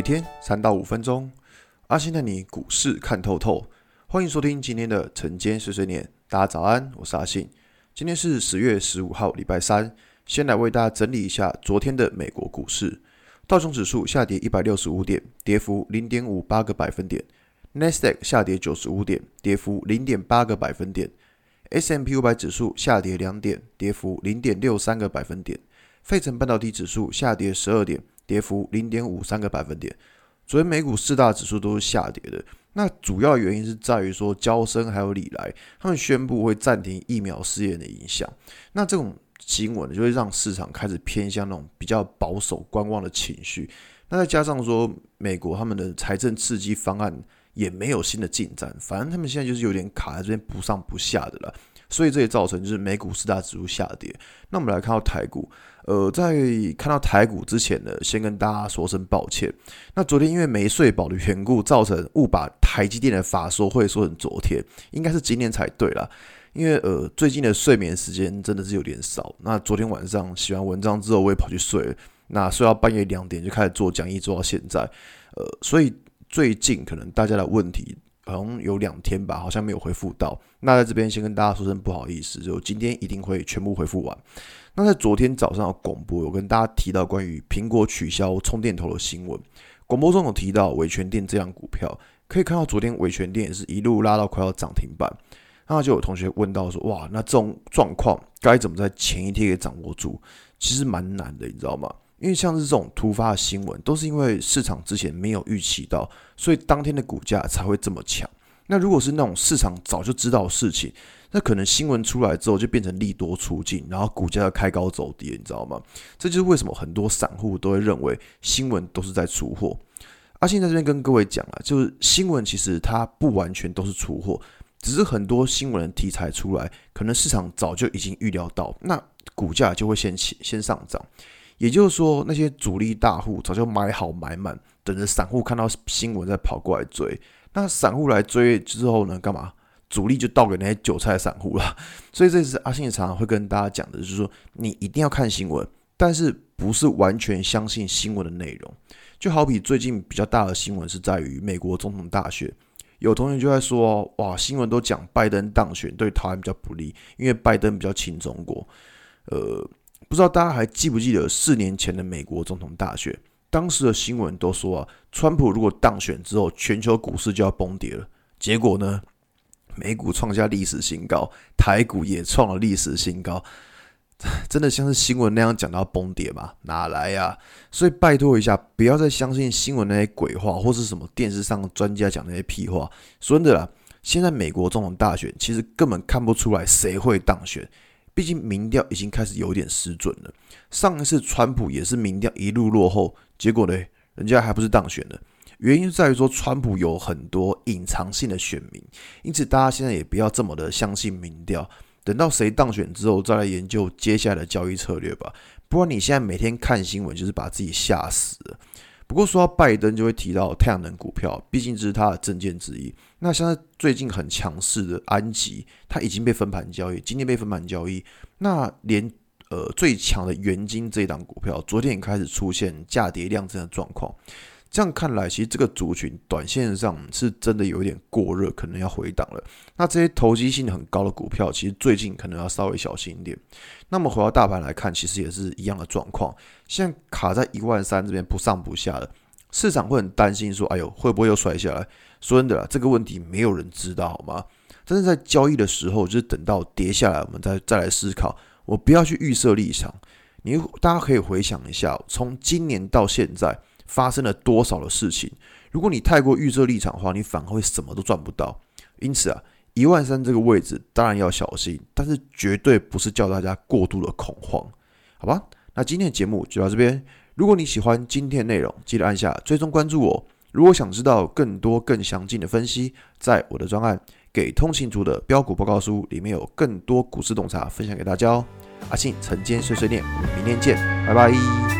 每天三到五分钟，阿信带你股市看透透。欢迎收听今天的晨间碎碎念。大家早安，我是阿信。今天是十月十五号，礼拜三。先来为大家整理一下昨天的美国股市。道琼指数下跌一百六十五点，跌幅零点五八个百分点。纳斯达克下跌九十五点，跌幅零点八个百分点。S M P 五百指数下跌两点，跌幅零点六三个百分点。费城半导体指数下跌十二点。跌幅零点五三个百分点。昨天美股四大指数都是下跌的，那主要原因是在于说，娇生还有礼来他们宣布会暂停疫苗试验的影响。那这种新闻就会让市场开始偏向那种比较保守观望的情绪。那再加上说，美国他们的财政刺激方案也没有新的进展，反正他们现在就是有点卡在这边不上不下的了。所以这也造成就是美股四大指数下跌。那我们来看到台股。呃，在看到台股之前呢，先跟大家说声抱歉。那昨天因为没睡饱的缘故，造成误把台积电的法说会说成昨天，应该是今天才对啦。因为呃，最近的睡眠时间真的是有点少。那昨天晚上写完文章之后，我也跑去睡。那睡到半夜两点就开始做讲义，做到现在。呃，所以最近可能大家的问题好像有两天吧，好像没有回复到。那在这边先跟大家说声不好意思，就今天一定会全部回复完。那在昨天早上广播，有跟大家提到关于苹果取消充电头的新闻。广播中有提到伟权电这样股票，可以看到昨天伟权电也是一路拉到快要涨停板。那就有同学问到说：“哇，那这种状况该怎么在前一天给掌握住？”其实蛮难的，你知道吗？因为像是这种突发的新闻，都是因为市场之前没有预期到，所以当天的股价才会这么强。那如果是那种市场早就知道的事情，那可能新闻出来之后就变成利多出尽，然后股价要开高走低，你知道吗？这就是为什么很多散户都会认为新闻都是在出货。阿信在这边跟各位讲啊，就是新闻其实它不完全都是出货，只是很多新闻题材出来，可能市场早就已经预料到，那股价就会先起先上涨。也就是说，那些主力大户早就买好买满，等着散户看到新闻再跑过来追。那散户来追之后呢？干嘛？主力就倒给那些韭菜散户了。所以这次阿信常常会跟大家讲的，就是说你一定要看新闻，但是不是完全相信新闻的内容。就好比最近比较大的新闻是在于美国总统大选，有同学就在说，哇，新闻都讲拜登当选对台湾比较不利，因为拜登比较亲中国。呃，不知道大家还记不记得四年前的美国总统大选？当时的新闻都说啊，川普如果当选之后，全球股市就要崩跌了。结果呢，美股创下历史新高，台股也创了历史新高。真的像是新闻那样讲到崩跌吗？哪来呀？所以拜托一下，不要再相信新闻那些鬼话，或是什么电视上专家讲那些屁话。说真的啦，现在美国总统大选其实根本看不出来谁会当选。毕竟民调已经开始有点失准了。上一次川普也是民调一路落后，结果呢，人家还不是当选了。原因在于说，川普有很多隐藏性的选民，因此大家现在也不要这么的相信民调。等到谁当选之后，再来研究接下来的交易策略吧。不然你现在每天看新闻，就是把自己吓死了。不过说到拜登，就会提到太阳能股票，毕竟这是他的政见之一。那像是最近很强势的安吉，它已经被分盘交易，今天被分盘交易。那连呃最强的元晶这一档股票，昨天也开始出现价跌量增的状况。这样看来，其实这个族群短线上是真的有一点过热，可能要回档了。那这些投机性很高的股票，其实最近可能要稍微小心一点。那么回到大盘来看，其实也是一样的状况，现在卡在一万三这边不上不下的，市场会很担心说：“哎呦，会不会又摔下来？”说真的啦，这个问题没有人知道，好吗？但是在交易的时候，就是等到跌下来，我们再再来思考。我不要去预设立场，你大家可以回想一下，从今年到现在。发生了多少的事情？如果你太过预设立场的话，你反而会什么都赚不到。因此啊，一万三这个位置当然要小心，但是绝对不是叫大家过度的恐慌，好吧？那今天的节目就到这边。如果你喜欢今天的内容，记得按下追踪关注我。如果想知道更多更详尽的分析，在我的专案《给通勤族的标股报告书》里面有更多股市洞察分享给大家哦。阿信晨间碎碎念，我们明天见，拜拜。